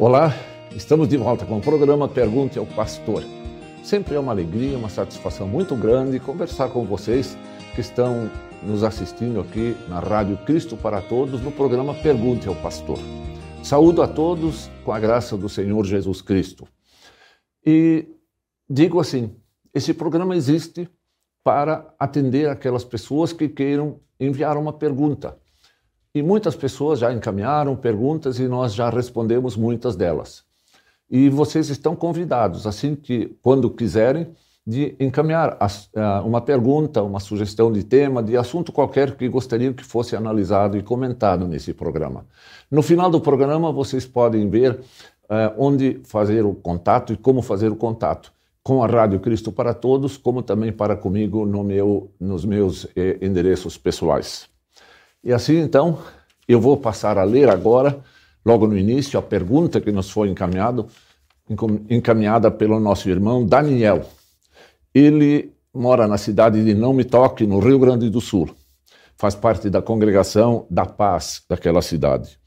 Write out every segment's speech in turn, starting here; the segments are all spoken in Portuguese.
Olá, estamos de volta com o programa Pergunte ao Pastor. Sempre é uma alegria, uma satisfação muito grande conversar com vocês que estão nos assistindo aqui na Rádio Cristo para Todos no programa Pergunte ao Pastor. Saúdo a todos com a graça do Senhor Jesus Cristo. E digo assim: esse programa existe para atender aquelas pessoas que queiram enviar uma pergunta. E muitas pessoas já encaminharam perguntas e nós já respondemos muitas delas. E vocês estão convidados, assim que, quando quiserem, de encaminhar uma pergunta, uma sugestão de tema, de assunto qualquer que gostariam que fosse analisado e comentado nesse programa. No final do programa, vocês podem ver onde fazer o contato e como fazer o contato com a Rádio Cristo para Todos, como também para comigo no meu, nos meus eh, endereços pessoais. E assim, então, eu vou passar a ler agora, logo no início, a pergunta que nos foi encaminhado, encaminhada pelo nosso irmão Daniel. Ele mora na cidade de Não Me Toque, no Rio Grande do Sul. Faz parte da congregação da paz daquela cidade.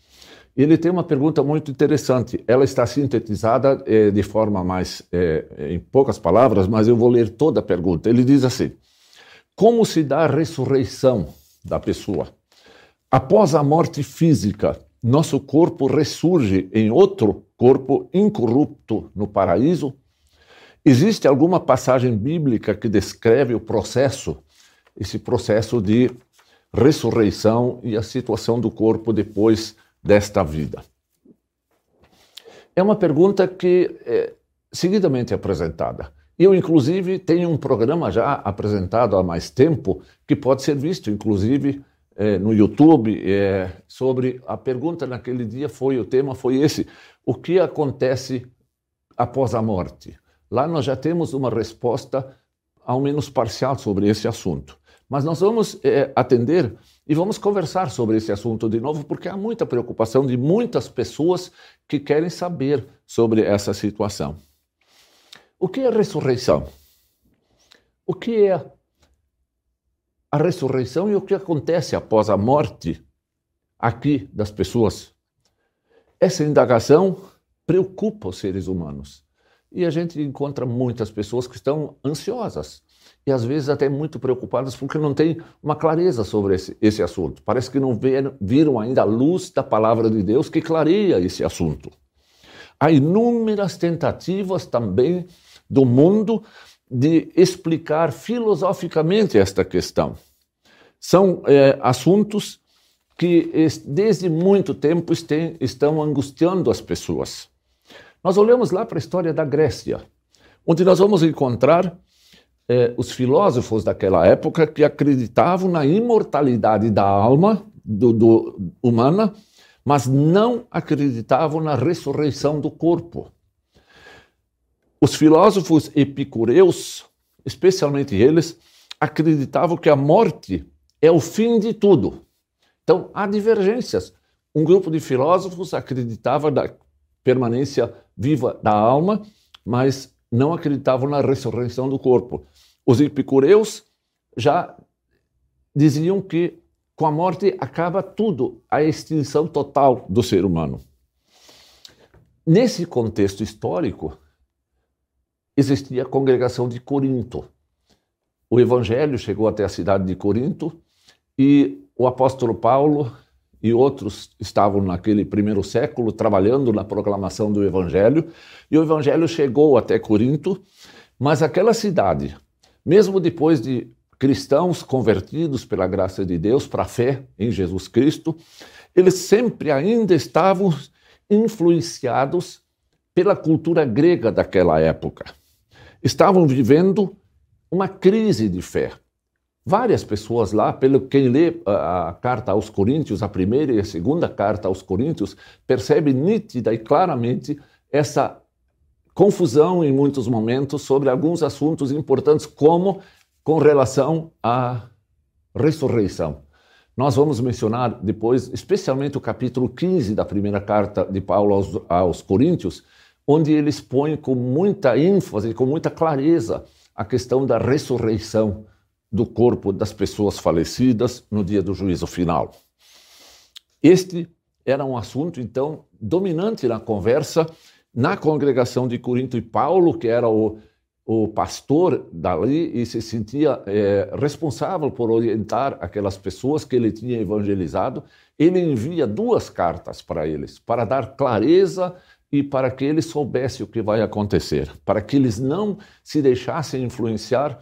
Ele tem uma pergunta muito interessante. Ela está sintetizada eh, de forma mais, eh, em poucas palavras, mas eu vou ler toda a pergunta. Ele diz assim: Como se dá a ressurreição da pessoa? Após a morte física, nosso corpo ressurge em outro corpo incorrupto no paraíso? Existe alguma passagem bíblica que descreve o processo, esse processo de ressurreição e a situação do corpo depois desta vida? É uma pergunta que é seguidamente apresentada. Eu, inclusive, tenho um programa já apresentado há mais tempo que pode ser visto, inclusive, é, no YouTube, é, sobre a pergunta naquele dia foi, o tema foi esse, o que acontece após a morte? Lá nós já temos uma resposta, ao menos parcial, sobre esse assunto. Mas nós vamos é, atender e vamos conversar sobre esse assunto de novo, porque há muita preocupação de muitas pessoas que querem saber sobre essa situação. O que é ressurreição? O que é a ressurreição e o que acontece após a morte aqui das pessoas? Essa indagação preocupa os seres humanos. E a gente encontra muitas pessoas que estão ansiosas e às vezes até muito preocupadas porque não têm uma clareza sobre esse, esse assunto. Parece que não viram, viram ainda a luz da palavra de Deus que clareia esse assunto. Há inúmeras tentativas também do mundo de explicar filosoficamente esta questão. São é, assuntos que desde muito tempo estão angustiando as pessoas. Nós olhamos lá para a história da Grécia, onde nós vamos encontrar eh, os filósofos daquela época que acreditavam na imortalidade da alma do, do, humana, mas não acreditavam na ressurreição do corpo. Os filósofos epicureus, especialmente eles, acreditavam que a morte é o fim de tudo. Então, há divergências. Um grupo de filósofos acreditava na permanência viva da alma, mas não acreditavam na ressurreição do corpo. Os epicureus já diziam que com a morte acaba tudo, a extinção total do ser humano. Nesse contexto histórico, existia a congregação de Corinto. O evangelho chegou até a cidade de Corinto e o apóstolo Paulo e outros estavam naquele primeiro século trabalhando na proclamação do evangelho, e o evangelho chegou até Corinto, mas aquela cidade, mesmo depois de cristãos convertidos pela graça de Deus para a fé em Jesus Cristo, eles sempre ainda estavam influenciados pela cultura grega daquela época. Estavam vivendo uma crise de fé. Várias pessoas lá, pelo quem lê a, carta aos Coríntios, a primeira e a segunda carta aos Coríntios, percebe nítida e claramente essa confusão em muitos momentos sobre alguns assuntos importantes, como com relação à ressurreição. Nós vamos mencionar depois, especialmente o capítulo 15 da primeira carta de Paulo aos, aos Coríntios, onde ele expõe com muita ênfase, com muita clareza, a questão da ressurreição do corpo das pessoas falecidas no dia do juízo final. Este era um assunto, então, dominante na conversa na congregação de Corinto. E Paulo, que era o, o pastor dali e se sentia é, responsável por orientar aquelas pessoas que ele tinha evangelizado, ele envia duas cartas para eles, para dar clareza e para que eles soubessem o que vai acontecer, para que eles não se deixassem influenciar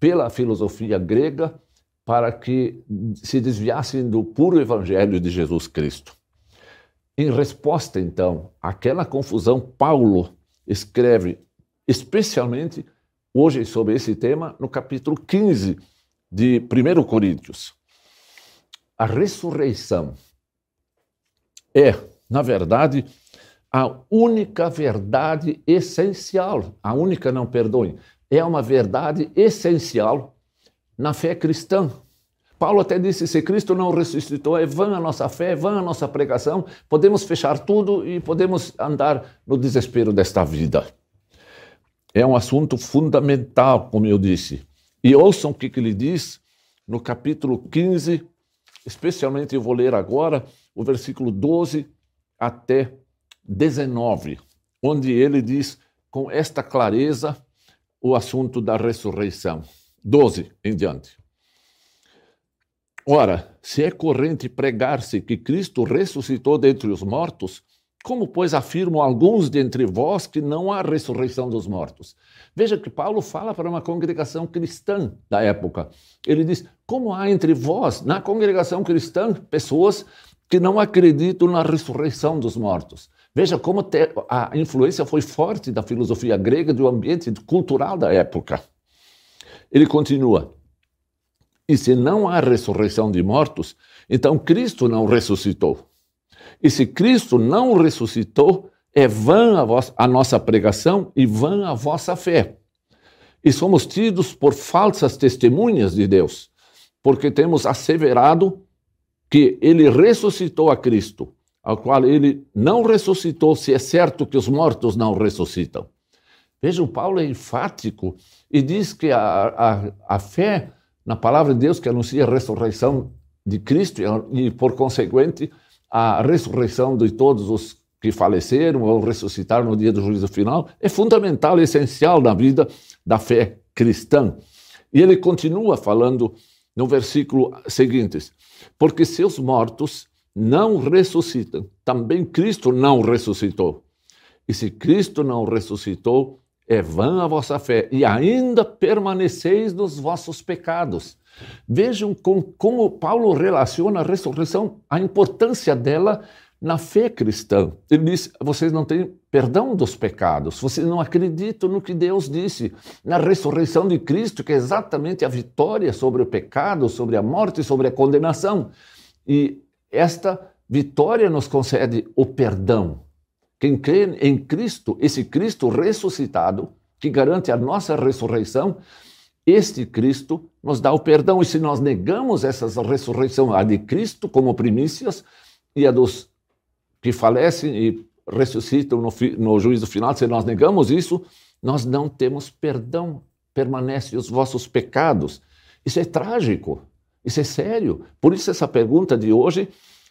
pela filosofia grega, para que se desviassem do puro evangelho de Jesus Cristo. Em resposta, então, àquela confusão, Paulo escreve especialmente hoje sobre esse tema no capítulo 15 de 1 Coríntios. A ressurreição é, na verdade, a única verdade essencial, a única, não perdoem, é uma verdade essencial na fé cristã. Paulo até disse: se Cristo não ressuscitou, é vã a nossa fé, é vã a nossa pregação, podemos fechar tudo e podemos andar no desespero desta vida. É um assunto fundamental, como eu disse. E ouçam o que, que ele diz no capítulo 15, especialmente eu vou ler agora o versículo 12 até 19, onde ele diz com esta clareza o assunto da ressurreição. 12 em diante. Ora, se é corrente pregar-se que Cristo ressuscitou dentre os mortos, como, pois, afirmam alguns dentre vós que não há ressurreição dos mortos? Veja que Paulo fala para uma congregação cristã da época. Ele diz: como há entre vós, na congregação cristã, pessoas que não acreditam na ressurreição dos mortos? Veja como a influência foi forte da filosofia grega, do ambiente cultural da época. Ele continua: e se não há ressurreição de mortos, então Cristo não ressuscitou. E se Cristo não ressuscitou, é vã a, nossa pregação e vã a vossa fé. E somos tidos por falsas testemunhas de Deus, porque temos asseverado que ele ressuscitou a Cristo, ao qual ele não ressuscitou, se é certo que os mortos não ressuscitam. Vejam, Paulo é enfático e diz que a, a, a fé na palavra de Deus que anuncia a ressurreição de Cristo e, por consequente, a ressurreição de todos os que faleceram ou ressuscitaram no dia do juízo final, é fundamental essencial na vida da fé cristã. E ele continua falando no versículo seguinte: Porque seus mortos não ressuscitam, também Cristo não ressuscitou. E se Cristo não ressuscitou, é vã a vossa fé, e ainda permaneceis nos vossos pecados. Vejam com, como Paulo relaciona a ressurreição, a importância dela na fé cristã. Ele diz: vocês não têm perdão dos pecados, vocês não acreditam no que Deus disse, na ressurreição de Cristo, que é exatamente a vitória sobre o pecado, sobre a morte, sobre a condenação. E esta vitória nos concede o perdão. Quem crê em Cristo, esse Cristo ressuscitado, que garante a nossa ressurreição, este Cristo nos dá o perdão. E se nós negamos essa ressurreição, a de Cristo como primícias e a dos que falecem e ressuscitam no, no juízo final, se nós negamos isso, nós não temos perdão. Permanecem os vossos pecados. Isso é trágico, isso é sério. Por isso, essa pergunta de hoje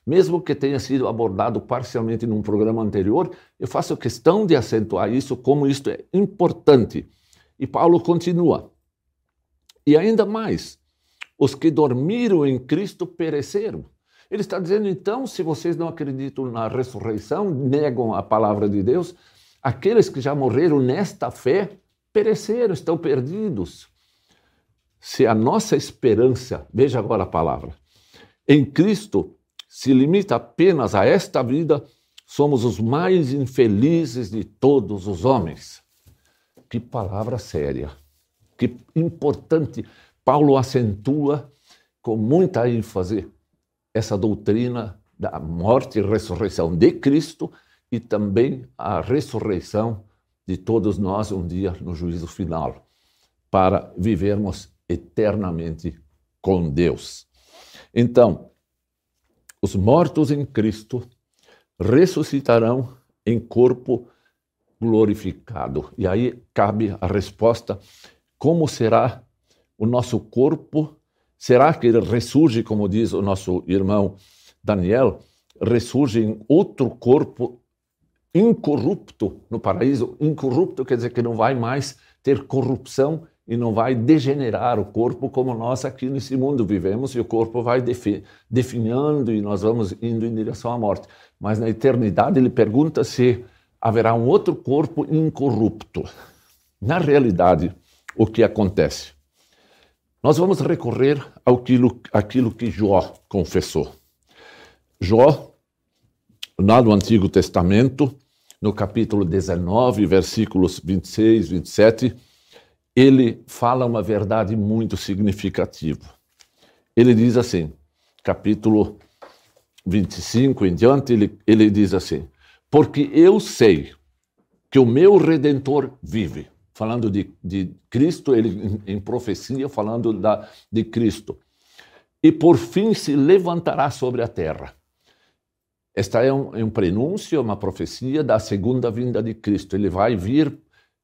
mesmo que tenha sido abordado parcialmente num programa anterior, eu faço questão de acentuar isso, como isto é importante. E Paulo continua. E ainda mais, os que dormiram em Cristo pereceram. Ele está dizendo, então, se vocês não acreditam na ressurreição, negam a palavra de Deus, aqueles que já morreram nesta fé pereceram, estão perdidos. Se a nossa esperança, veja agora a palavra, em Cristo se limita apenas a esta vida, somos os mais infelizes de todos os homens. Que palavra séria, que importante. Paulo acentua com muita ênfase essa doutrina da morte e ressurreição de Cristo e também a ressurreição de todos nós um dia no juízo final, para vivermos eternamente com Deus. Então, os mortos em Cristo ressuscitarão em corpo glorificado. E aí cabe a resposta: como será o nosso corpo? Será que ele ressurge, como diz o nosso irmão Daniel? ressurge em outro corpo incorrupto no paraíso. Incorrupto quer dizer que não vai mais ter corrupção e não vai degenerar o corpo como nós aqui nesse mundo vivemos e o corpo vai defi definhando e nós vamos indo em direção à morte. Mas na eternidade ele pergunta se haverá um outro corpo incorrupto. Na realidade, o que acontece? Nós vamos recorrer àquilo, àquilo que Jó confessou. Jó, lá no Antigo Testamento, no capítulo 19, versículos 26, 27, ele fala uma verdade muito significativa. Ele diz assim, capítulo 25 em diante, ele, ele diz assim: Porque eu sei que o meu redentor vive. Falando de, de Cristo, ele em, em profecia, falando da, de Cristo. E por fim se levantará sobre a terra. Esta é um, é um prenúncio, uma profecia da segunda vinda de Cristo. Ele vai vir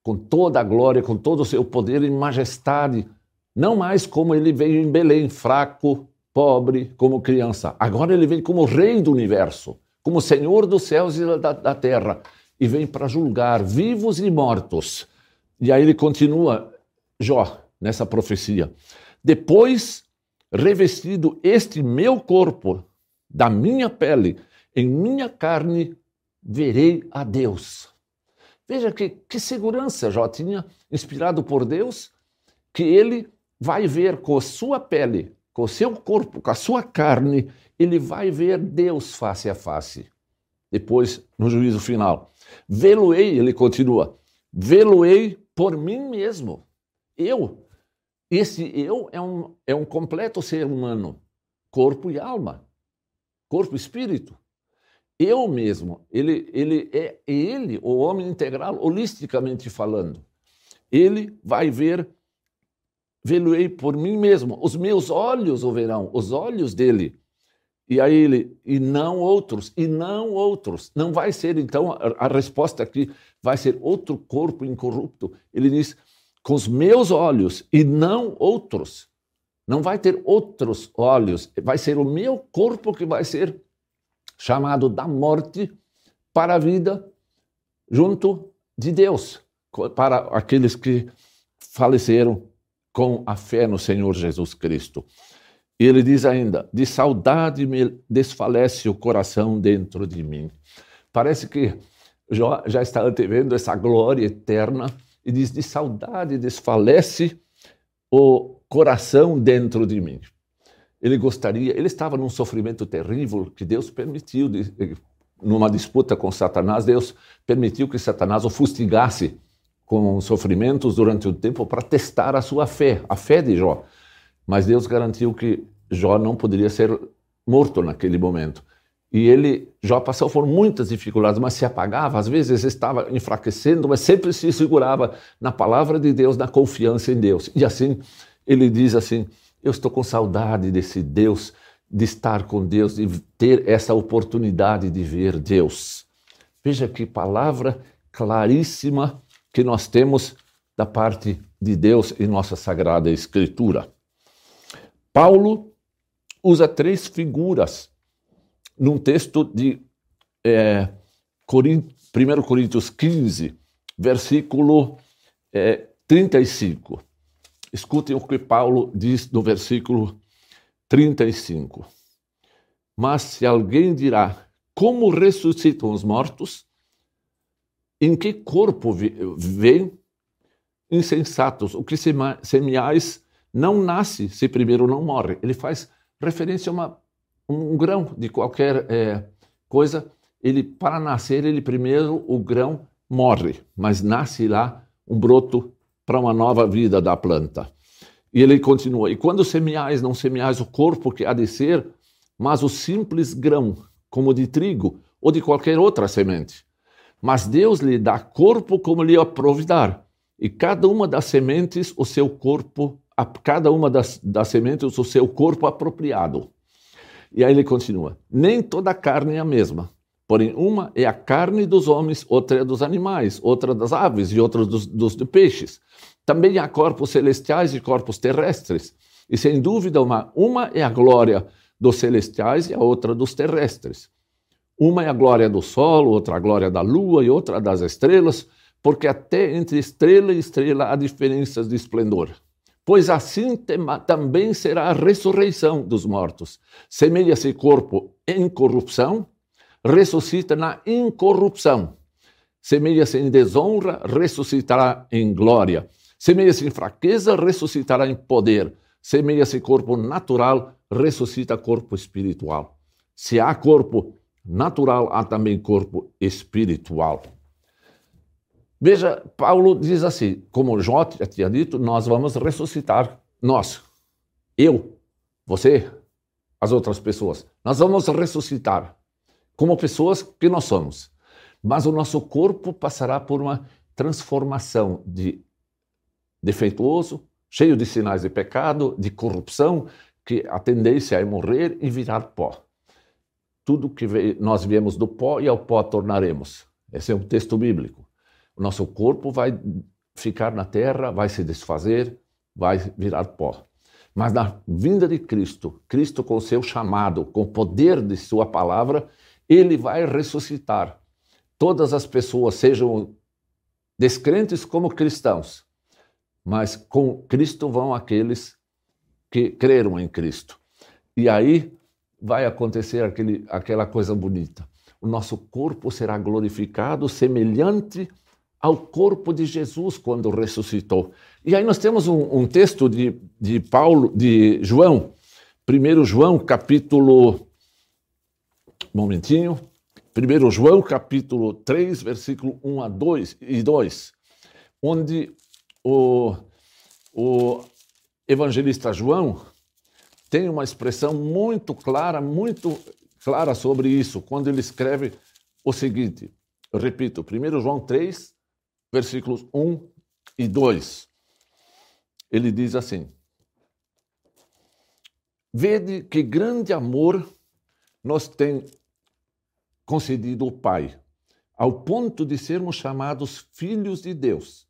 com toda a glória, com todo o seu poder e majestade, não mais como ele veio em Belém, fraco, pobre, como criança. Agora ele vem como rei do universo, como senhor dos céus e da, da terra, e vem para julgar vivos e mortos. E aí ele continua, Jó, nessa profecia. Depois, revestido este meu corpo da minha pele, em minha carne, verei a Deus. Veja que, que segurança Jó tinha, inspirado por Deus, que ele vai ver com a sua pele, com o seu corpo, com a sua carne, ele vai ver Deus face a face. Depois, no juízo final. Vê-lo-ei, ele continua, vê-lo-ei por mim mesmo. Eu. Esse eu é um, é um completo ser humano, corpo e alma, corpo e espírito eu mesmo, ele, ele é ele, o homem integral, holisticamente falando. Ele vai ver, vê-lo-ei por mim mesmo, os meus olhos o verão, os olhos dele. E aí ele, e não outros, e não outros. Não vai ser, então, a, a resposta aqui vai ser outro corpo incorrupto. Ele diz, com os meus olhos, e não outros. Não vai ter outros olhos, vai ser o meu corpo que vai ser chamado da morte para a vida junto de Deus, para aqueles que faleceram com a fé no Senhor Jesus Cristo. E ele diz ainda: de saudade me desfalece o coração dentro de mim. Parece que Jó já está antevendo essa glória eterna e diz: de saudade desfalece o coração dentro de mim ele gostaria, ele estava num sofrimento terrível que Deus permitiu, numa disputa com Satanás, Deus permitiu que Satanás o fustigasse com sofrimentos durante o tempo para testar a sua fé, a fé de Jó. Mas Deus garantiu que Jó não poderia ser morto naquele momento. E ele, Jó passou por muitas dificuldades, mas se apagava, às vezes estava enfraquecendo, mas sempre se segurava na palavra de Deus, na confiança em Deus. E assim, ele diz assim: eu estou com saudade desse Deus, de estar com Deus, de ter essa oportunidade de ver Deus. Veja que palavra claríssima que nós temos da parte de Deus em nossa Sagrada Escritura. Paulo usa três figuras num texto de é, 1 Coríntios 15, versículo é, 35. Escutem o que Paulo diz no versículo 35. Mas se alguém dirá, como ressuscitam os mortos? Em que corpo vêm? Insensatos, o que semeais não nasce se primeiro não morre. Ele faz referência a uma, um grão de qualquer é, coisa. Ele para nascer, ele primeiro o grão morre, mas nasce lá um broto para uma nova vida da planta. E ele continua: E quando semeais, não semeais o corpo que há de ser, mas o simples grão, como de trigo ou de qualquer outra semente. Mas Deus lhe dá corpo como lhe aprovidar, e cada uma das sementes o seu corpo, a cada uma das, das sementes o seu corpo apropriado. E aí ele continua: Nem toda carne é a mesma, Porém, uma é a carne dos homens, outra é dos animais, outra das aves e outra dos, dos peixes. Também há corpos celestiais e corpos terrestres. E sem dúvida, uma, uma é a glória dos celestiais e a outra dos terrestres. Uma é a glória do sol, outra a glória da lua e outra das estrelas, porque até entre estrela e estrela há diferenças de esplendor. Pois assim também será a ressurreição dos mortos. Semelha-se corpo em corrupção, ressuscita na incorrupção. Semelha-se em desonra, ressuscitará em glória. Semelha-se em fraqueza, ressuscitará em poder. Semelha-se corpo natural, ressuscita corpo espiritual. Se há corpo natural, há também corpo espiritual. Veja, Paulo diz assim: como Jó já tinha dito, nós vamos ressuscitar, nós, eu, você, as outras pessoas. Nós vamos ressuscitar como pessoas que nós somos. Mas o nosso corpo passará por uma transformação de defeituoso, cheio de sinais de pecado, de corrupção, que a tendência é morrer e virar pó. Tudo que nós viemos do pó e ao pó tornaremos. Esse é um texto bíblico. O nosso corpo vai ficar na terra, vai se desfazer, vai virar pó. Mas na vinda de Cristo, Cristo com o seu chamado, com o poder de sua palavra, ele vai ressuscitar. Todas as pessoas, sejam descrentes como cristãos, mas com Cristo vão aqueles que creram em Cristo. E aí vai acontecer aquele, aquela coisa bonita. O nosso corpo será glorificado, semelhante ao corpo de Jesus quando ressuscitou. E aí nós temos um, um texto de, de Paulo, de João, 1 João capítulo. Momentinho. 1 João capítulo 3, versículo 1 a 2 e 2, onde o, o evangelista João tem uma expressão muito clara, muito clara sobre isso, quando ele escreve o seguinte: eu repito, 1 João 3, versículos 1 e 2. Ele diz assim: Vede que grande amor nos tem concedido o Pai, ao ponto de sermos chamados filhos de Deus.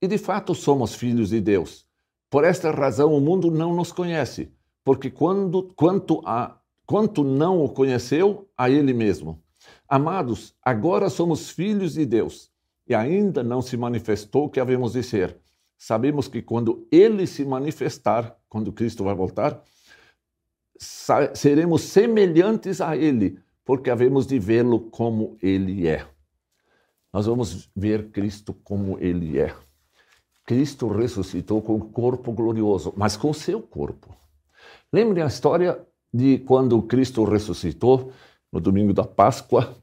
E de fato somos filhos de Deus. Por esta razão o mundo não nos conhece, porque quando, quanto, a, quanto não o conheceu, a Ele mesmo. Amados, agora somos filhos de Deus e ainda não se manifestou o que havemos de ser. Sabemos que quando ele se manifestar, quando Cristo vai voltar, seremos semelhantes a ele, porque havemos de vê-lo como ele é. Nós vamos ver Cristo como ele é. Cristo ressuscitou com um corpo glorioso, mas com seu corpo. Lembrem a história de quando Cristo ressuscitou no domingo da Páscoa.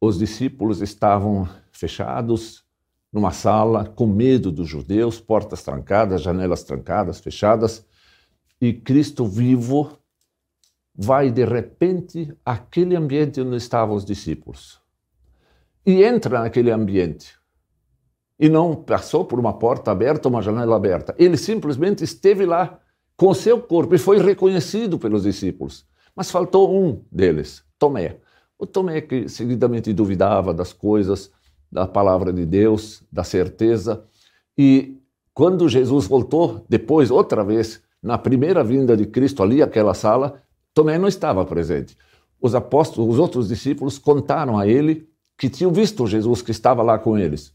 Os discípulos estavam fechados numa sala, com medo dos judeus, portas trancadas, janelas trancadas, fechadas, e Cristo vivo vai de repente àquele ambiente onde estavam os discípulos. E entra naquele ambiente. E não passou por uma porta aberta, uma janela aberta. Ele simplesmente esteve lá com seu corpo e foi reconhecido pelos discípulos. Mas faltou um deles, Tomé. O Tomé que seguidamente duvidava das coisas, da palavra de Deus, da certeza. E quando Jesus voltou, depois, outra vez, na primeira vinda de Cristo ali, aquela sala, Tomé não estava presente. Os apóstolos, os outros discípulos contaram a ele que tinham visto Jesus que estava lá com eles.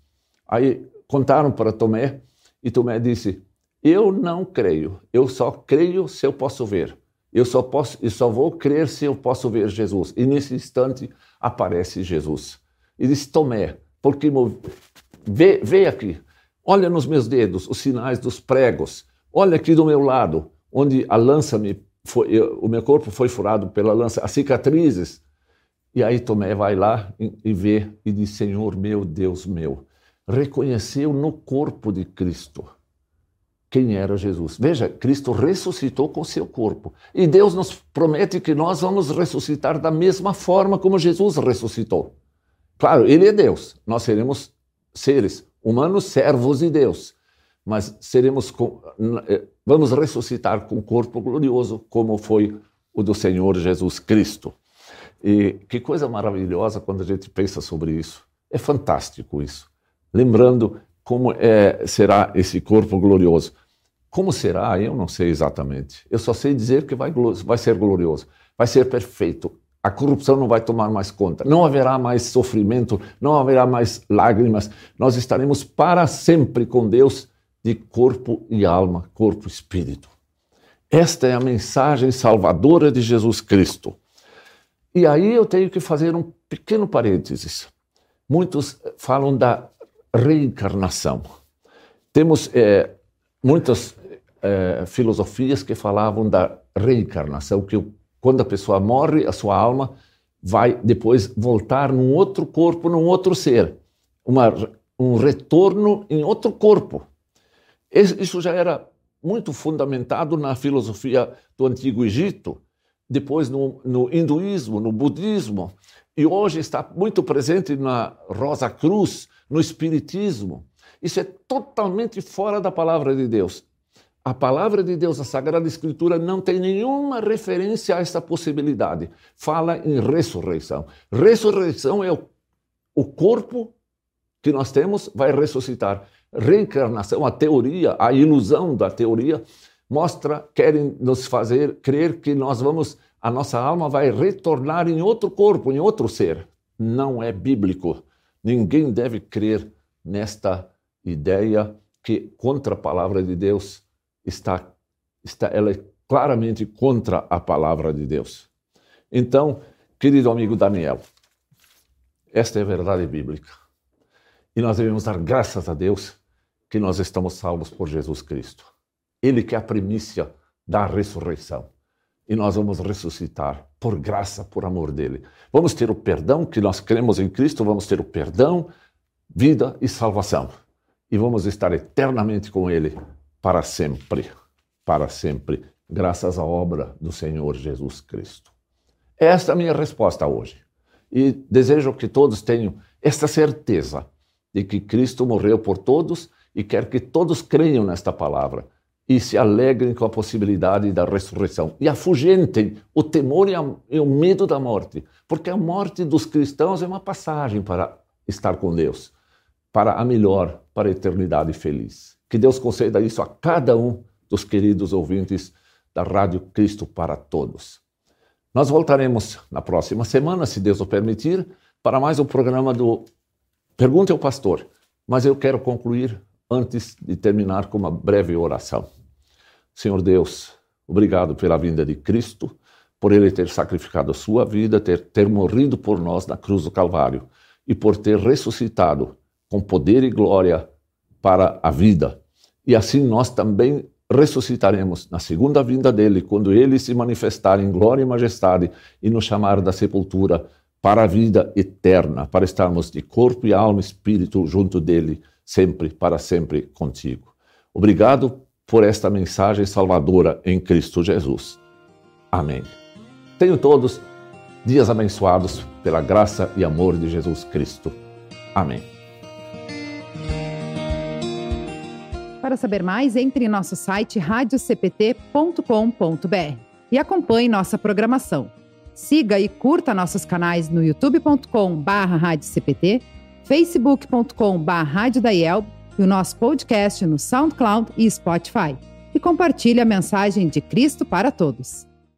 Aí contaram para Tomé e Tomé disse: Eu não creio, eu só creio se eu posso ver. Eu só posso e só vou crer se eu posso ver Jesus. E nesse instante aparece Jesus. E disse: Tomé, porque vê, vê aqui, olha nos meus dedos os sinais dos pregos. Olha aqui do meu lado, onde a lança me foi, eu, o meu corpo foi furado pela lança, as cicatrizes. E aí Tomé vai lá e, e vê e diz: Senhor meu, Deus meu. Reconheceu no corpo de Cristo quem era Jesus. Veja, Cristo ressuscitou com seu corpo. E Deus nos promete que nós vamos ressuscitar da mesma forma como Jesus ressuscitou. Claro, Ele é Deus. Nós seremos seres humanos, servos de Deus. Mas seremos eh, vamos ressuscitar com um corpo glorioso, como foi o do Senhor Jesus Cristo. E que coisa maravilhosa quando a gente pensa sobre isso. É fantástico isso. Lembrando como é, será esse corpo glorioso. Como será? Eu não sei exatamente. Eu só sei dizer que vai, vai ser glorioso, vai ser perfeito. a corrupção não vai tomar mais conta, não haverá mais sofrimento, não haverá mais lágrimas, nós estaremos para sempre com Deus de corpo e alma, corpo e espírito. Esta é a mensagem salvadora de Jesus Cristo. E aí eu tenho que fazer um pequeno parênteses. Muitos falam da reencarnação. Temos é, muitas é, filosofias que falavam da reencarnação, que quando a pessoa morre, a sua alma vai depois voltar num outro corpo, num outro ser. Uma, um retorno em outro corpo. Isso já era muito fundamentado na filosofia do Antigo Egito, depois no, no hinduísmo, no budismo, e hoje está muito presente na Rosa Cruz, no Espiritismo. Isso é totalmente fora da palavra de Deus. A palavra de Deus, a Sagrada Escritura, não tem nenhuma referência a essa possibilidade. Fala em ressurreição. Ressurreição é o, o corpo que nós temos vai ressuscitar. Reencarnação, a teoria, a ilusão da teoria, mostra, querem nos fazer crer que nós vamos, a nossa alma vai retornar em outro corpo, em outro ser. Não é bíblico. Ninguém deve crer nesta ideia que contra a palavra de Deus está, está ela é claramente contra a palavra de Deus. Então, querido amigo Daniel, esta é a verdade bíblica. E nós devemos dar graças a Deus que nós estamos salvos por Jesus Cristo. Ele que é a primícia da ressurreição. E nós vamos ressuscitar por graça, por amor dele. Vamos ter o perdão que nós cremos em Cristo, vamos ter o perdão, vida e salvação. E vamos estar eternamente com ele para sempre, para sempre, graças à obra do Senhor Jesus Cristo. Esta é a minha resposta hoje. E desejo que todos tenham esta certeza de que Cristo morreu por todos e quer que todos creiam nesta palavra e se alegrem com a possibilidade da ressurreição e afugentem o temor e, a, e o medo da morte, porque a morte dos cristãos é uma passagem para estar com Deus, para a melhor, para a eternidade feliz. Que Deus conceda isso a cada um dos queridos ouvintes da Rádio Cristo para Todos. Nós voltaremos na próxima semana, se Deus o permitir, para mais um programa do Pergunte ao Pastor. Mas eu quero concluir antes de terminar com uma breve oração. Senhor Deus, obrigado pela vinda de Cristo, por ele ter sacrificado a sua vida, ter, ter morrido por nós na cruz do Calvário e por ter ressuscitado com poder e glória para a vida. E assim nós também ressuscitaremos na segunda vinda dele, quando ele se manifestar em glória e majestade e nos chamar da sepultura para a vida eterna, para estarmos de corpo e alma e espírito junto dele, sempre, para sempre contigo. Obrigado por esta mensagem salvadora em Cristo Jesus. Amém. Tenham todos dias abençoados pela graça e amor de Jesus Cristo. Amém. Para saber mais, entre em nosso site radiocpt.com.br e acompanhe nossa programação. Siga e curta nossos canais no youtube.com/radiocpt, facebook.com/radiodaiel e o nosso podcast no SoundCloud e Spotify. E compartilhe a mensagem de Cristo para todos.